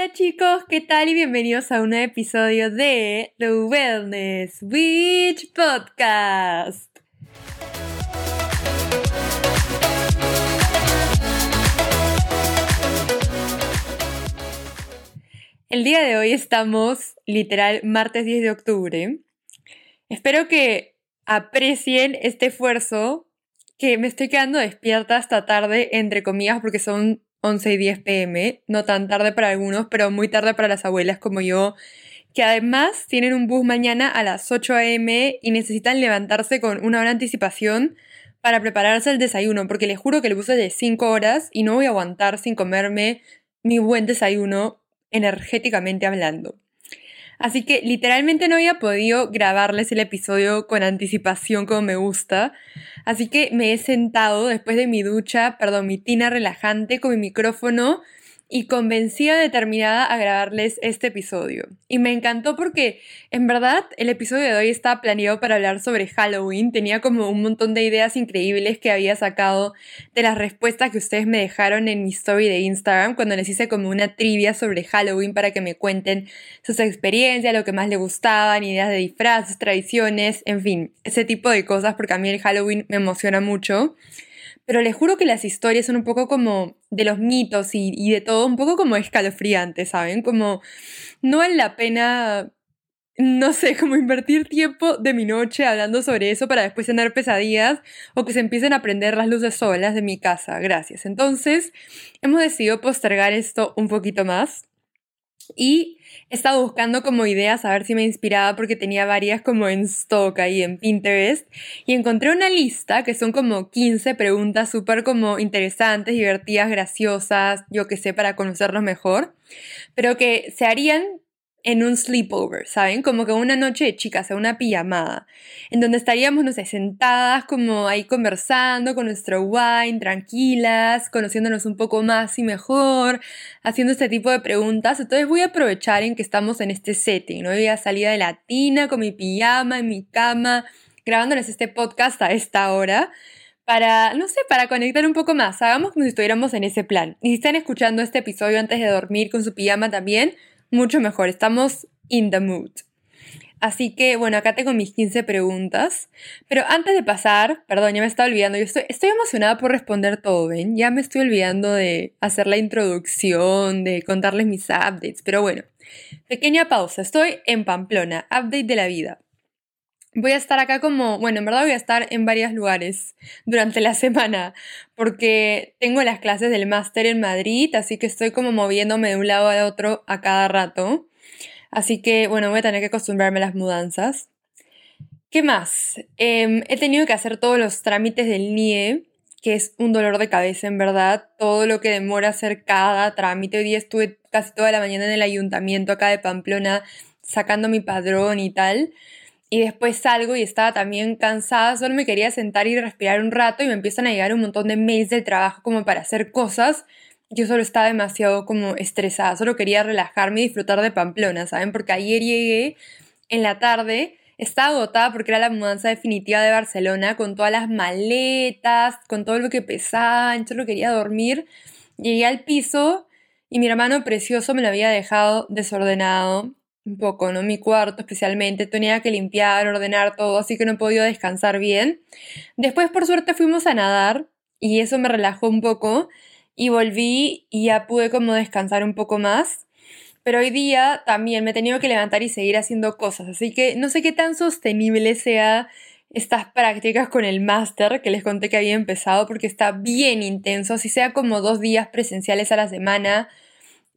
Hola chicos, ¿qué tal? Y bienvenidos a un episodio de The Wellness Witch Podcast. El día de hoy estamos literal martes 10 de octubre. Espero que aprecien este esfuerzo que me estoy quedando despierta hasta tarde, entre comillas, porque son 11 y 10 pm, no tan tarde para algunos, pero muy tarde para las abuelas como yo, que además tienen un bus mañana a las 8 am y necesitan levantarse con una hora de anticipación para prepararse el desayuno, porque les juro que el bus es de 5 horas y no voy a aguantar sin comerme mi buen desayuno energéticamente hablando. Así que literalmente no había podido grabarles el episodio con anticipación como me gusta. Así que me he sentado después de mi ducha, perdón, mi tina relajante con mi micrófono y convencida, determinada a grabarles este episodio. Y me encantó porque, en verdad, el episodio de hoy estaba planeado para hablar sobre Halloween. Tenía como un montón de ideas increíbles que había sacado de las respuestas que ustedes me dejaron en mi story de Instagram cuando les hice como una trivia sobre Halloween para que me cuenten sus experiencias, lo que más les gustaban, ideas de disfraces, tradiciones, en fin, ese tipo de cosas porque a mí el Halloween me emociona mucho. Pero les juro que las historias son un poco como de los mitos y, de todo, un poco como escalofriantes, ¿saben? Como no vale la pena no sé, como invertir tiempo de mi noche hablando sobre eso para después tener pesadillas o que se empiecen a prender las luces solas de mi casa. Gracias. Entonces, hemos decidido postergar esto un poquito más y he estado buscando como ideas a ver si me inspiraba porque tenía varias como en stock ahí en Pinterest. Y encontré una lista que son como 15 preguntas súper como interesantes, divertidas, graciosas, yo que sé, para conocerlos mejor, pero que se harían en un sleepover, ¿saben? Como que una noche de chicas, una pijamada, en donde estaríamos, no sé, sentadas como ahí conversando con nuestro wine, tranquilas, conociéndonos un poco más y mejor, haciendo este tipo de preguntas. Entonces voy a aprovechar en que estamos en este setting, ¿no? Voy a salir de la tina con mi pijama, en mi cama, grabándoles este podcast a esta hora para, no sé, para conectar un poco más. Hagamos como si estuviéramos en ese plan. Y si están escuchando este episodio antes de dormir con su pijama también, mucho mejor. Estamos in the mood. Así que, bueno, acá tengo mis 15 preguntas. Pero antes de pasar, perdón, ya me estaba olvidando. Yo estoy, estoy emocionada por responder todo, ¿ven? Ya me estoy olvidando de hacer la introducción, de contarles mis updates. Pero bueno, pequeña pausa. Estoy en Pamplona, update de la vida. Voy a estar acá como, bueno, en verdad voy a estar en varios lugares durante la semana, porque tengo las clases del máster en Madrid, así que estoy como moviéndome de un lado a otro a cada rato. Así que, bueno, voy a tener que acostumbrarme a las mudanzas. ¿Qué más? Em, he tenido que hacer todos los trámites del NIE, que es un dolor de cabeza, en verdad. Todo lo que demora hacer cada trámite. Hoy día estuve casi toda la mañana en el ayuntamiento acá de Pamplona sacando mi padrón y tal y después salgo y estaba también cansada, solo me quería sentar y respirar un rato y me empiezan a llegar un montón de mails de trabajo como para hacer cosas. Yo solo estaba demasiado como estresada, solo quería relajarme y disfrutar de Pamplona, ¿saben? Porque ayer llegué en la tarde, estaba agotada porque era la mudanza definitiva de Barcelona con todas las maletas, con todo lo que pesaba, yo solo quería dormir. Llegué al piso y mi hermano precioso me lo había dejado desordenado un poco, ¿no? Mi cuarto especialmente, tenía que limpiar, ordenar todo, así que no podido descansar bien. Después, por suerte, fuimos a nadar y eso me relajó un poco y volví y ya pude como descansar un poco más. Pero hoy día también me he tenido que levantar y seguir haciendo cosas, así que no sé qué tan sostenible sea estas prácticas con el máster que les conté que había empezado porque está bien intenso, así sea como dos días presenciales a la semana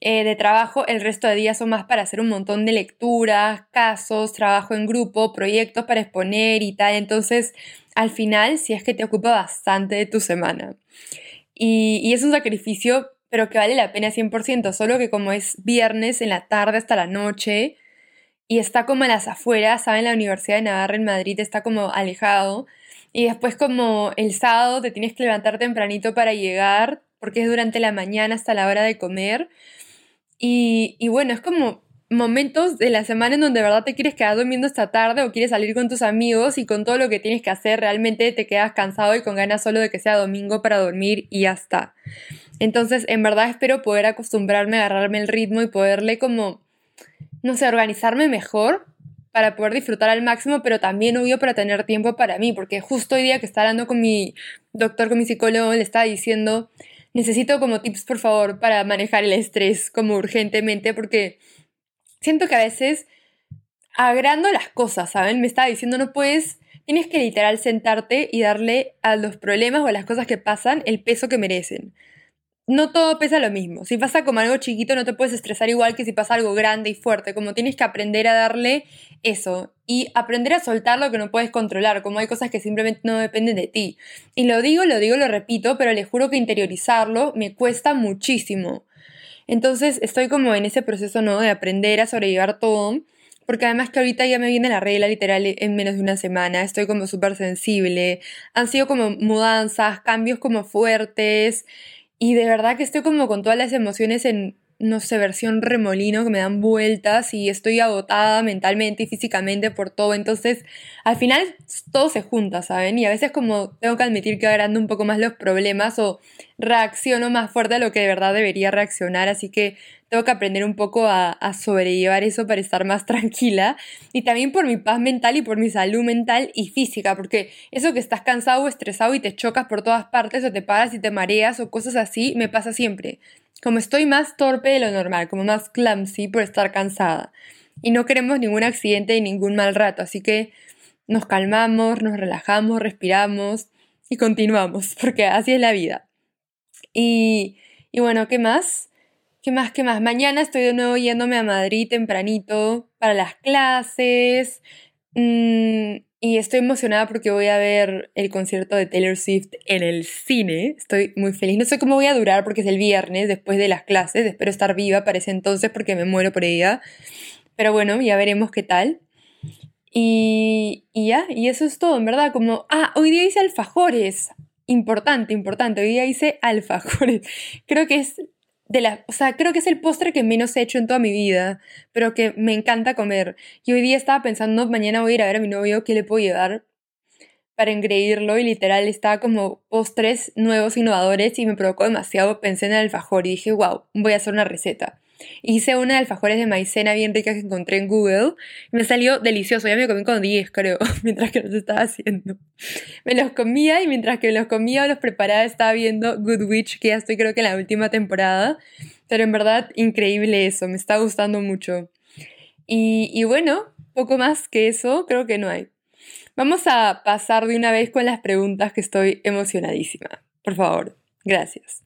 eh, de trabajo, el resto de días son más para hacer un montón de lecturas, casos, trabajo en grupo, proyectos para exponer y tal. Entonces, al final, si es que te ocupa bastante de tu semana. Y, es un sacrificio, pero que vale la pena 100%, solo que como es viernes en la tarde hasta la noche y está como en las afueras, ¿saben? La Universidad de Navarra en Madrid está como alejado. Y después como el sábado te tienes que levantar tempranito para llegar, porque es durante la mañana hasta la hora de comer. Y, bueno, es como momentos de la semana en donde de verdad te quieres quedar durmiendo esta tarde o quieres salir con tus amigos y con todo lo que tienes que hacer realmente te quedas cansado y con ganas solo de que sea domingo para dormir y ya está. Entonces, en verdad espero poder acostumbrarme, agarrarme el ritmo y poderle como, no sé, organizarme mejor para poder disfrutar al máximo, pero también obvio para tener tiempo para mí, porque justo hoy día que estaba hablando con mi doctor, con mi psicólogo, le estaba diciendo, necesito como tips, por favor, para manejar el estrés como urgentemente, porque siento que a veces agrando las cosas, ¿saben? Me estaba diciendo, no puedes, tienes que literal sentarte y darle a los problemas o a las cosas que pasan el peso que merecen no todo pesa lo mismo. Si pasa como algo chiquito, no te puedes estresar igual que si pasa algo grande y fuerte. Como tienes que aprender a darle eso y aprender a soltar lo que no puedes controlar, como hay cosas que simplemente no dependen de ti. Y lo digo, lo digo, lo repito, pero les juro que interiorizarlo me cuesta muchísimo. Entonces estoy como en ese proceso, ¿no? De aprender a sobrellevar todo. Porque además que ahorita ya me viene la regla literal en menos de una semana, estoy como súper sensible, han sido como mudanzas, cambios como fuertes, y de verdad que estoy como con todas las emociones en, no sé, versión remolino que me dan vueltas y estoy agotada mentalmente y físicamente por todo. Entonces, al final todo se junta, ¿saben? Y a veces como tengo que admitir que agrando un poco más los problemas o reacciono más fuerte a lo que de verdad debería reaccionar. Así que tengo que aprender un poco a, sobrellevar eso para estar más tranquila y también por mi paz mental y por mi salud mental y física, porque eso que estás cansado o estresado y te chocas por todas partes o te paras y te mareas o cosas así, me pasa siempre. Como estoy más torpe de lo normal, como más clumsy por estar cansada. Y no queremos ningún accidente y ningún mal rato, así que nos calmamos, nos relajamos, respiramos y continuamos, porque así es la vida. Y, y bueno, ¿qué más? ¿Qué más? ¿Qué más? Mañana estoy de nuevo yéndome a Madrid tempranito para las clases. Mm, y estoy emocionada porque voy a ver el concierto de Taylor Swift en el cine. Estoy muy feliz. No sé cómo voy a durar porque es el viernes después de las clases. Espero estar viva para ese entonces porque me muero por ella. Pero bueno, ya veremos qué tal. Y, ya, y eso es todo, en verdad. Como, ah, hoy día hice alfajores. Importante, importante. Hoy día hice alfajores. Creo que es la, o sea, creo que es el postre que menos he hecho en toda mi vida, pero que me encanta comer. Y hoy día estaba pensando, mañana voy a ir a ver a mi novio, ¿qué le puedo llevar para engreírlo? Y literal estaba como postres nuevos, innovadores, y me provocó demasiado. Pensé en el alfajor y dije, wow, voy a hacer una receta. Hice una de alfajores de maicena bien rica que encontré en Google. Me salió delicioso. Ya me comí con 10, creo, mientras que los estaba haciendo. Me los comía y mientras que los comía o los preparaba estaba viendo Good Witch, que ya estoy creo que en la última temporada. Pero en verdad, increíble eso. Me está gustando mucho. Y bueno, poco más que eso creo que no hay. Vamos a pasar de una vez con las preguntas que estoy emocionadísima. Por favor, gracias.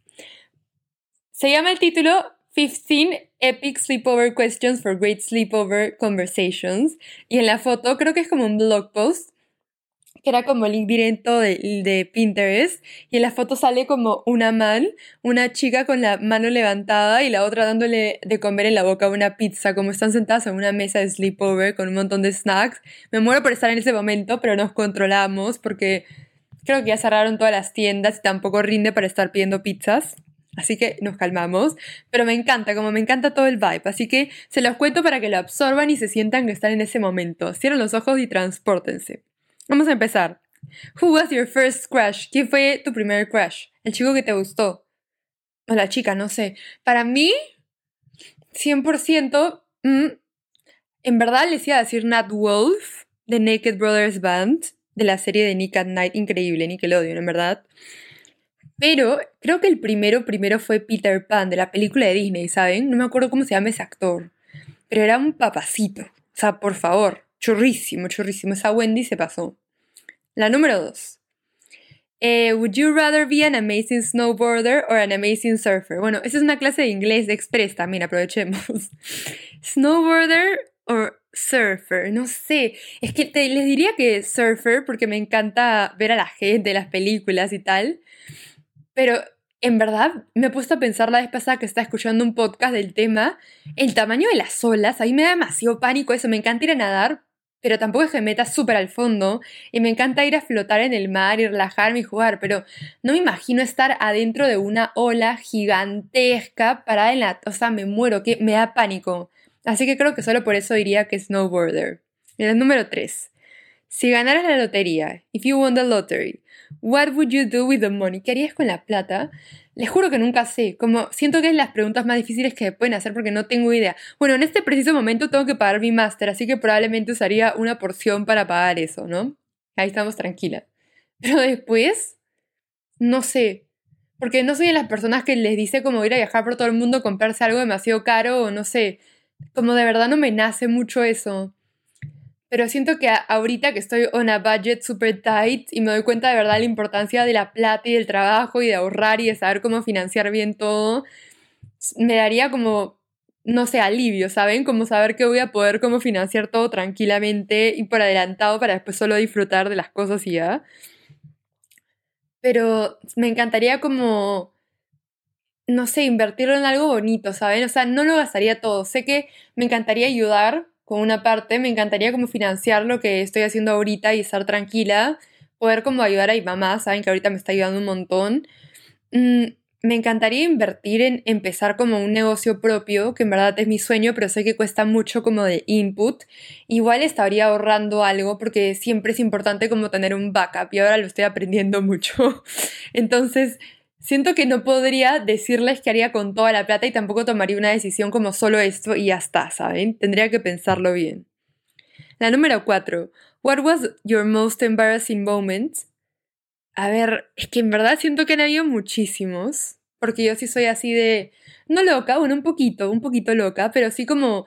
Se llama el título 15 Epic Sleepover Questions for Great Sleepover Conversations. Y en la foto creo que es como un blog post, que era como el directo de, de, Pinterest. Y en la foto sale como una man, una chica con la mano levantada y la otra dándole de comer en la boca una pizza, como están sentadas en una mesa de sleepover con un montón de snacks. Me muero por estar en ese momento, pero nos controlamos porque creo que ya cerraron todas las tiendas y tampoco rinde para estar pidiendo pizzas. Así que nos calmamos, pero me encanta, como me encanta todo el vibe, así que se los cuento para que lo absorban y se sientan que están en ese momento. Cierren los ojos y transpórtense. Vamos a empezar. Who was your first crush? ¿Quién fue tu primer crush? El chico que te gustó. O la chica, no sé. Para mí, 100%, mm, en verdad les iba a decir Nat Wolf, de Naked Brothers Band, de la serie de Nick at Night, increíble, Nickelodeon, en verdad. Pero creo que el primero, primero fue Peter Pan, de la película de Disney, ¿saben? No me acuerdo cómo se llama ese actor. Pero era un papacito. O sea, por favor, churrísimo, churrísimo. Esa Wendy se pasó. La número dos. Eh, would you rather be an amazing snowboarder or an amazing surfer? Bueno, esa es una clase de inglés de express también, aprovechemos. snowboarder or surfer, no sé. Es que les diría que surfer porque me encanta ver a la gente, las películas y tal. Pero en verdad me he puesto a pensar la vez pasada que estaba escuchando un podcast del tema, el tamaño de las olas, ahí me da demasiado pánico eso, me encanta ir a nadar, pero tampoco es que me meta súper al fondo, y me encanta ir a flotar en el mar y relajarme y jugar, pero no me imagino estar adentro de una ola gigantesca parada en la... O sea, me muero, que me da pánico. Así que creo que solo por eso diría que snowboarder. el número 3. Si ganaras la lotería, if you won the lottery, what would you do with the money? ¿Qué harías con la plata? Les juro que nunca sé, como siento que es las preguntas más difíciles que pueden hacer porque no tengo idea. Bueno, en este preciso momento tengo que pagar mi máster, así que probablemente usaría una porción para pagar eso, ¿no? Ahí estamos tranquila. Pero después, no sé, porque no soy de las personas que les dice como ir a viajar por todo el mundo, comprarse algo demasiado caro o no sé, como de verdad no me nace mucho eso. Pero siento que ahorita que estoy on a budget super tight y me doy cuenta de verdad la importancia de la plata y del trabajo y de ahorrar y de saber cómo financiar bien todo, me daría como, no sé, alivio, ¿saben? Como saber que voy a poder como financiar todo tranquilamente y por adelantado para después solo disfrutar de las cosas y ya. Pero me encantaría como no sé, invertirlo en algo bonito, ¿saben? O sea, no lo gastaría todo. Sé que me encantaría ayudar con una parte, me encantaría como financiar lo que estoy haciendo ahorita y estar tranquila, poder como ayudar a mi mamá, saben que ahorita me está ayudando un montón. Mm, me encantaría invertir en empezar como un negocio propio, que en verdad es mi sueño, pero sé que cuesta mucho como de input. Igual estaría ahorrando algo porque siempre es importante como tener un backup y ahora lo estoy aprendiendo mucho. Entonces, Siento que no podría decirles qué haría con toda la plata y tampoco tomaría una decisión como solo esto y ya está, ¿saben? Tendría que pensarlo bien. La número cuatro. What was your most embarrassing moment? A ver, es que en verdad siento que han habido muchísimos, porque yo sí soy así de, no loca, bueno, un poquito, un poquito loca, pero sí como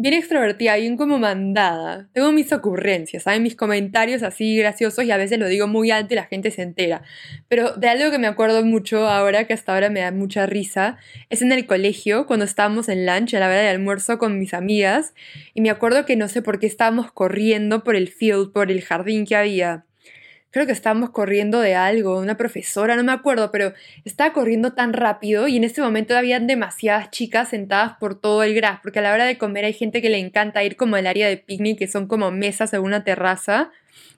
bien extrovertida, bien como mandada. Tengo mis ocurrencias, ¿saben? Mis comentarios así graciosos y a veces lo digo muy alto y la gente se entera. Pero de algo que me acuerdo mucho ahora, que hasta ahora me da mucha risa, es en el colegio, cuando estábamos en lunch, a la hora de almuerzo con mis amigas, y me acuerdo que no sé por qué estábamos corriendo por el field, por el jardín que había creo que estábamos corriendo de algo, una profesora, no me acuerdo, pero estaba corriendo tan rápido y en ese momento había demasiadas chicas sentadas por todo el gras, porque a la hora de comer hay gente que le encanta ir como al área de picnic, que son como mesas en una terraza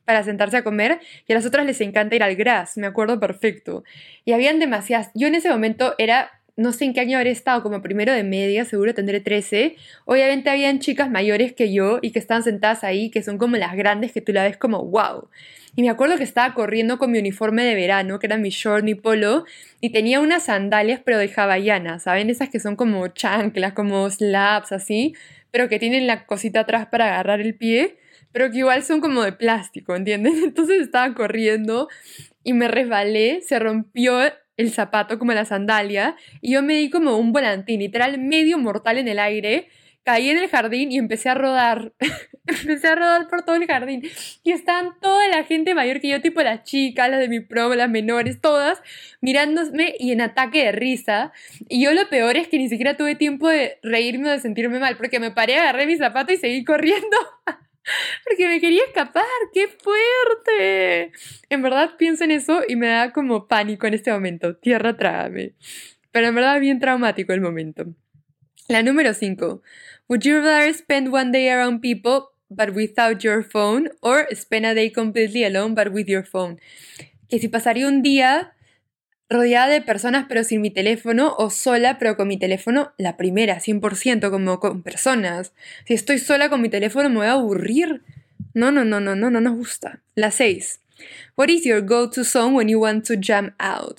para sentarse a comer, y a las otras les encanta ir al gras, me acuerdo perfecto. Y habían demasiadas, yo en ese momento era no sé en qué año habré estado, como primero de media, seguro tendré 13. Obviamente habían chicas mayores que yo y que estaban sentadas ahí, que son como las grandes que tú la ves como wow. Y me acuerdo que estaba corriendo con mi uniforme de verano, que era mi short, mi polo, y tenía unas sandalias, pero de hawaiana, ¿saben? Esas que son como chanclas, como slaps, así, pero que tienen la cosita atrás para agarrar el pie, pero que igual son como de plástico, ¿entienden? Entonces estaba corriendo y me resbalé, se rompió el zapato como la sandalia y yo me di como un volantín, literal medio mortal en el aire caí en el jardín y empecé a rodar. empecé a rodar por todo el jardín. Y estaban toda la gente mayor que yo, tipo las chicas, las de mi pro, las menores, todas, mirándome y en ataque de risa. Y yo lo peor es que ni siquiera tuve tiempo de reírme o de sentirme mal, porque me paré, agarré mi zapato y seguí corriendo. porque me quería escapar, qué fuerte. En verdad pienso en eso y me da como pánico en este momento. Tierra, trágame. Pero en verdad bien traumático el momento. La número 5. Would you rather spend one day around people but without your phone or spend a day completely alone but with your phone? Que si pasaría un día rodeada de personas pero sin mi teléfono o sola pero con mi teléfono, la primera, 100%, como con personas. Si estoy sola con mi teléfono me voy a aburrir. No, no, no, no, no, no nos gusta. La 6. What is your go-to song when you want to jam out?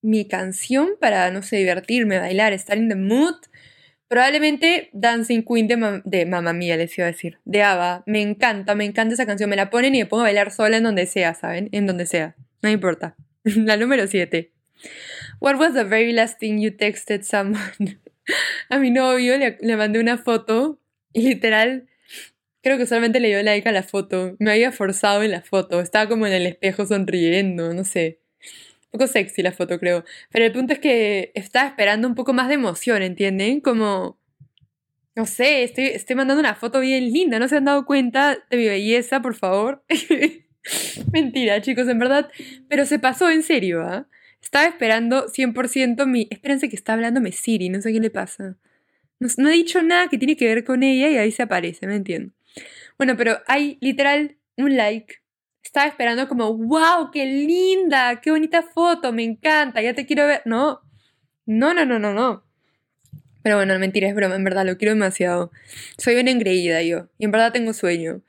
Mi canción para, no sé, divertirme, bailar, estar in the mood Probablemente Dancing Queen de, de Mamma Mía, les iba a decir. De Ava. Me encanta, me encanta esa canción. Me la ponen y me pongo a bailar sola en donde sea, ¿saben? En donde sea. No importa. la número 7. What was the very last thing you texted someone? a mi novio le, le mandé una foto y literal Creo que solamente le dio like a la foto. Me había forzado en la foto. Estaba como en el espejo sonriendo, no sé poco sexy la foto, creo. Pero el punto es que estaba esperando un poco más de emoción, ¿entienden? Como, no sé, estoy, estoy mandando una foto bien linda, ¿no se han dado cuenta de mi belleza, por favor? Mentira, chicos, en verdad. Pero se pasó en serio, ¿ah? Estaba esperando 100% mi... Espérense que está hablándome Siri, no sé qué le pasa. No, he dicho nada que tiene que ver con ella y ahí se aparece, ¿me entiendo? Bueno, pero hay literal un like estaba esperando como, wow, qué linda, qué bonita foto, me encanta, ya te quiero ver. No, no, no, no, no, no. Pero bueno, mentira, es broma, en verdad lo quiero demasiado. Soy una engreída yo, y en verdad tengo sueño.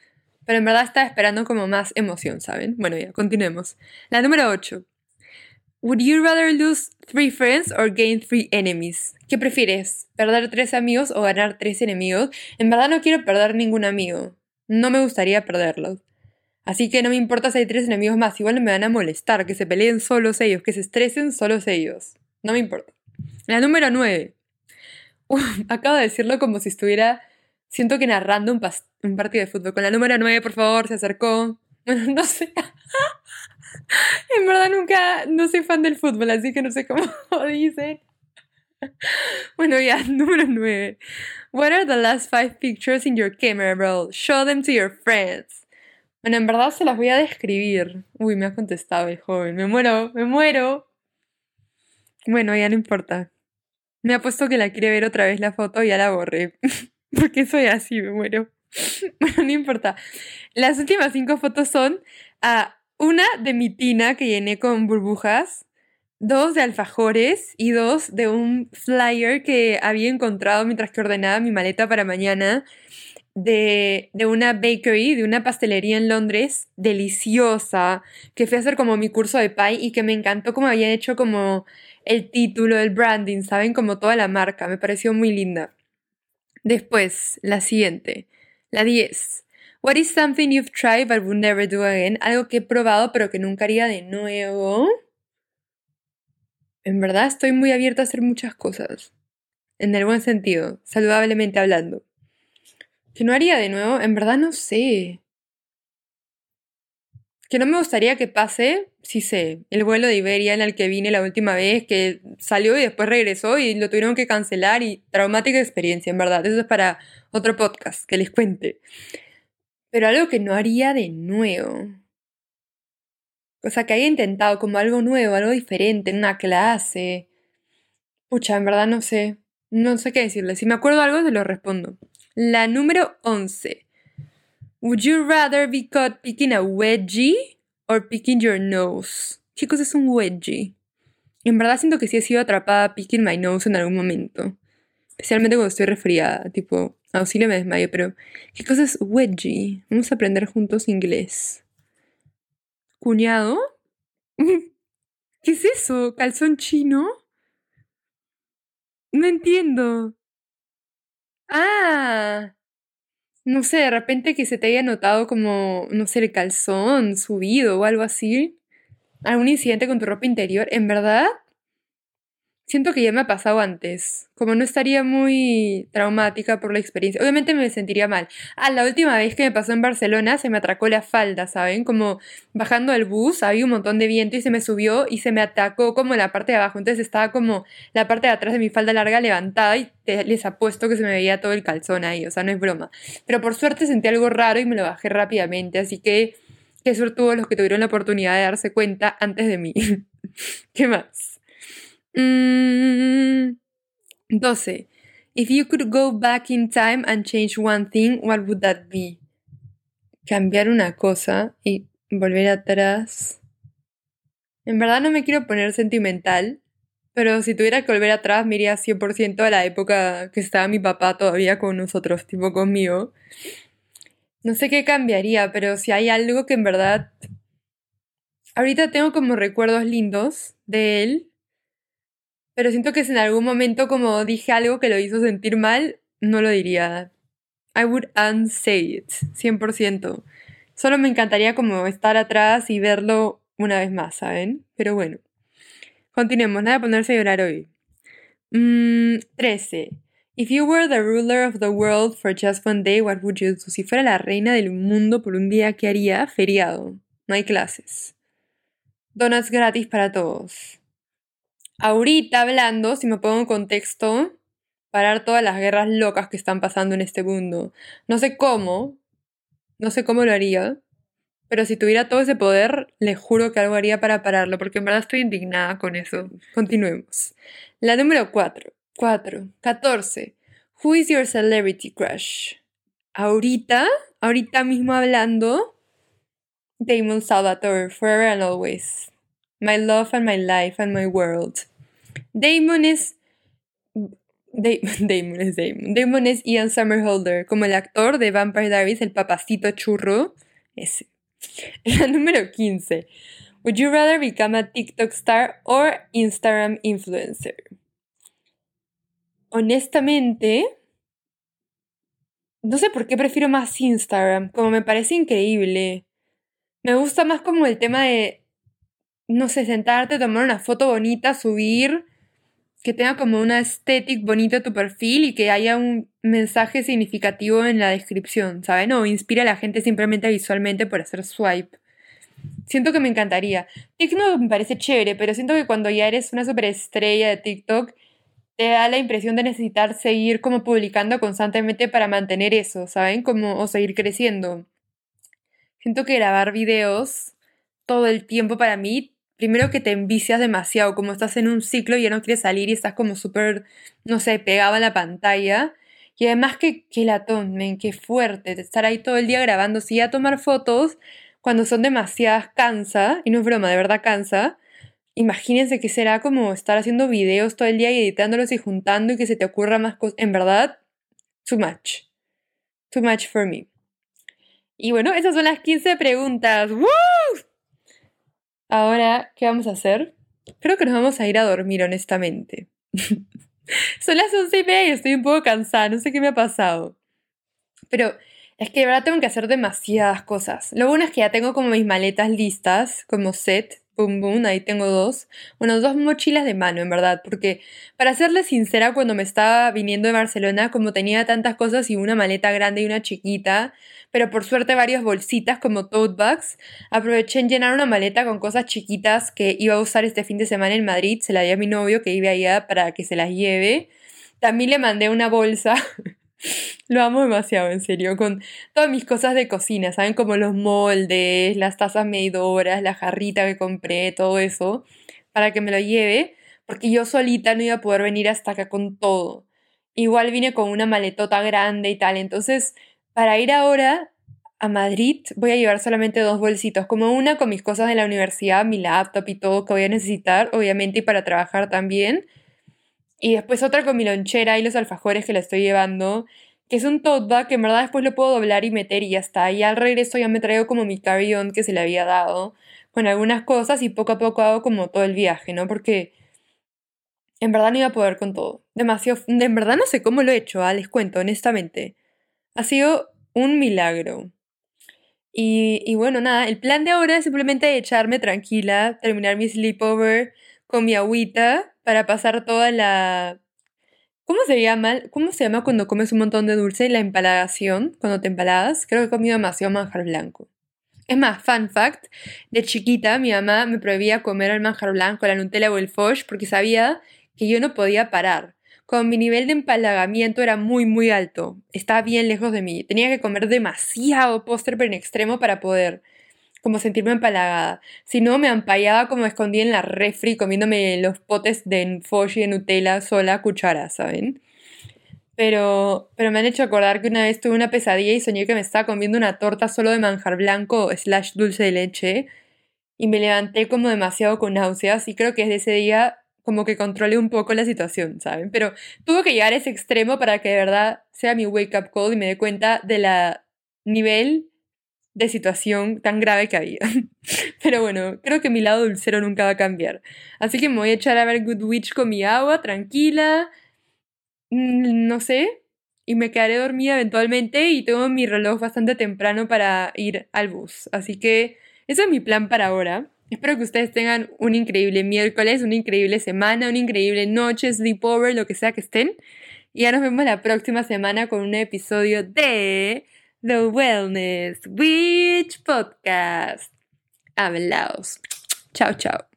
Pero en verdad estaba esperando como más emoción, ¿saben? Bueno, ya, continuemos. La número 8. Would you rather lose three friends or gain three enemies? ¿Qué prefieres? ¿Perder tres amigos o ganar tres enemigos? En verdad no quiero perder ningún amigo. No me gustaría perderlos. Así que no me importa si hay tres enemigos más, igual me van a molestar, que se peleen solos ellos, que se estresen solos ellos. No me importa. La número 9. acabo de decirlo como si estuviera, siento que narrando un, partido de fútbol. Con la número 9, por favor, se acercó. Bueno, no sé. en verdad nunca, no soy fan del fútbol, así que no sé cómo dicen. Bueno, ya, número 9. What are the last five pictures in your camera roll? Show them to your friends. Bueno, en verdad se las voy a describir. Uy, me ha contestado el joven. Me muero, me muero. Bueno, ya no importa. Me ha puesto que la quiere ver otra vez la foto y ya la borré. Porque soy así, me muero. Bueno, no importa. Las últimas cinco fotos son a una de mi tina que llené con burbujas, dos de alfajores y dos de un flyer que había encontrado mientras que ordenaba mi maleta para mañana de, de, una bakery, de una pastelería en Londres, deliciosa, que fui a hacer como mi curso de pie y que me encantó como habían hecho como el título, el branding, ¿saben? Como toda la marca, me pareció muy linda. Después, la siguiente, la 10. What is something you've tried but would never do again? Algo que he probado pero que nunca haría de nuevo. En verdad estoy muy abierta a hacer muchas cosas. En el buen sentido, saludablemente hablando. ¿Que no haría de nuevo? En verdad no sé. Que no me gustaría que pase, sí sé. El vuelo de Iberia en el que vine la última vez, que salió y después regresó y lo tuvieron que cancelar y traumática experiencia, en verdad. Eso es para otro podcast que les cuente. Pero algo que no haría de nuevo. O sea, que haya intentado como algo nuevo, algo diferente en una clase. Pucha, en verdad no sé. No sé qué decirle. Si me acuerdo algo, se lo respondo. La número 11. Would you rather be caught picking a wedgie or picking your nose? ¿Qué cosa es un wedgie? En verdad siento que sí he sido atrapada picking my nose en algún momento. Especialmente cuando estoy resfriada. Tipo, auxilio me desmayo, pero ¿qué cosa es wedgie? Vamos a aprender juntos inglés. ¿Cuñado? ¿Qué es eso? ¿Calzón chino? No entiendo. Ah, no sé, de repente que se te haya notado como, no sé, el calzón subido o algo así. Algún incidente con tu ropa interior. En verdad, Siento que ya me ha pasado antes, como no estaría muy traumática por la experiencia. Obviamente me sentiría mal. Ah, la última vez que me pasó en Barcelona se me atracó la falda, ¿saben? Como bajando al bus, había un montón de viento y se me subió y se me atacó como la parte de abajo. Entonces estaba como la parte de atrás de mi falda larga levantada y les apuesto que se me veía todo el calzón ahí, o sea, no es broma. Pero por suerte sentí algo raro y me lo bajé rápidamente, así que qué suerte tuvo los que tuvieron la oportunidad de darse cuenta antes de mí. ¿Qué más? Mm, 12. If you could go back in time and change one thing, what would that be? Cambiar una cosa y volver atrás. En verdad no me quiero poner sentimental, pero si tuviera que volver atrás, me iría 100% a la época que estaba mi papá todavía con nosotros, tipo conmigo. No sé qué cambiaría, pero si hay algo que en verdad... Ahorita tengo como recuerdos lindos de él, pero siento que si en algún momento como dije algo que lo hizo sentir mal, no lo diría. I would unsay it, 100%. Solo me encantaría como estar atrás y verlo una vez más, ¿saben? Pero bueno. Continuemos, nada de ponerse a llorar hoy. 13. Mm, If you were the ruler of the world for just one day, what would you do? Si fuera la reina del mundo por un día, ¿qué haría? Feriado. No hay clases. Donuts gratis para todos ahorita hablando, si me pongo en contexto, parar todas las guerras locas que están pasando en este mundo. No sé cómo, no sé cómo lo haría, pero si tuviera todo ese poder, le juro que algo haría para pararlo, porque en verdad estoy indignada con eso. Continuemos. La número 4. 4. 14. Who is your celebrity crush? Ahorita, ahorita mismo hablando, Damon Salvatore, forever and always. My love and my life and my world. Damon es. Damon es Damon. Damon es Ian Summerholder, como el actor de Vampire Diaries, el papacito churro. Ese. La número 15. Would you rather become a TikTok star or Instagram influencer? Honestamente, no sé por qué prefiero más Instagram, como me parece increíble. Me gusta más como el tema de, no sé, sentarte, tomar una foto bonita, subir, que tenga como una estética bonita tu perfil y que haya un mensaje significativo en la descripción, ¿saben? O inspira a la gente simplemente visualmente por hacer swipe. Siento que me encantaría. TikTok me parece chévere, pero siento que cuando ya eres una superestrella de TikTok, te da la impresión de necesitar seguir como publicando constantemente para mantener eso, ¿saben? Como, o seguir creciendo. Siento que grabar videos todo el tiempo para mí, primero que te envicias demasiado, como estás en un ciclo y ya no quieres salir y estás como súper, no sé, pegado a la pantalla. Y además que, que latón, men, qué fuerte, estar ahí todo el día grabando, sí, a tomar fotos cuando son demasiadas cansa, y no es broma, de verdad cansa, imagínense que será como estar haciendo videos todo el día y editándolos y juntando y que se te ocurra más cosas. En verdad, too much. Too much for me. Y bueno, esas son las 15 preguntas. ¡Woo! Ahora, ¿qué vamos a hacer? Creo que nos vamos a ir a dormir, honestamente. son las 11 y media y estoy un poco cansada, no sé qué me ha pasado. Pero es que de verdad tengo que hacer demasiadas cosas. Lo bueno es que ya tengo como mis maletas listas, como set, boom ahí tengo dos. Bueno, dos mochilas de mano, en verdad, porque para serle sincera, cuando me estaba viniendo de Barcelona, como tenía tantas cosas y una maleta grande y una chiquita, pero por suerte varias bolsitas como tote bags, aproveché en llenar una maleta con cosas chiquitas que iba a usar este fin de semana en Madrid, se la di a mi novio que vive allá para que se las lleve. También le mandé una bolsa Lo amo demasiado, en serio, con todas mis cosas de cocina, ¿saben? Como los moldes, las tazas medidoras, la jarrita que compré, todo eso, para que me lo lleve, porque yo solita no iba a poder venir hasta acá con todo. Igual vine con una maletota grande y tal, entonces, para ir ahora a Madrid voy a llevar solamente dos bolsitos, como una con mis cosas de la universidad, mi laptop y todo que voy a necesitar, obviamente, y para trabajar también y después otra con mi lonchera y los alfajores que la estoy llevando, que es un tote que en verdad después lo puedo doblar y meter y ya está. Y al regreso ya me traigo como mi carry-on que se le había dado con algunas cosas y poco a poco hago como todo el viaje, ¿no? Porque en verdad no iba a poder con todo. Demasiado. En verdad no sé cómo lo he hecho, ah, les cuento, honestamente. Ha sido un milagro. Y, y bueno, nada, el plan de ahora es simplemente echarme tranquila, terminar mi sleepover con mi agüita para pasar toda la... ¿Cómo se llama? ¿Cómo se llama cuando comes un montón de dulce? La empalagación, cuando te empaladas. Creo que he comido demasiado manjar blanco. Es más, fun fact, de chiquita mi mamá me prohibía comer el manjar blanco, la Nutella o el Foch porque sabía que yo no podía parar. Con mi nivel de empalagamiento era muy muy alto, estaba bien lejos de mí, tenía que comer demasiado póster pero en extremo para poder como sentirme empalagada. Si no, me ampallaba como escondida en la refri comiéndome los potes de foch y de Nutella sola a cuchara, ¿saben? Pero, pero me han hecho acordar que una vez tuve una pesadilla y soñé que me estaba comiendo una torta solo de manjar blanco slash dulce de leche y me levanté como demasiado con náuseas y creo que desde ese día como que controlé un poco la situación, ¿saben? Pero tuvo que llegar a ese extremo para que de verdad sea mi wake up call y me dé cuenta de la nivel de situación tan grave que había. Pero bueno, creo que mi lado dulcero nunca va a cambiar. Así que me voy a echar a ver Good Witch con mi agua, tranquila. Mm, no sé. Y me quedaré dormida eventualmente y tengo mi reloj bastante temprano para ir al bus. Así que ese es mi plan para ahora. Espero que ustedes tengan un increíble miércoles, una increíble semana, una increíble noche, sleepover, lo que sea que estén. Y ya nos vemos la próxima semana con un episodio de The Wellness Witch Podcast. Hablaos. Chao, chao.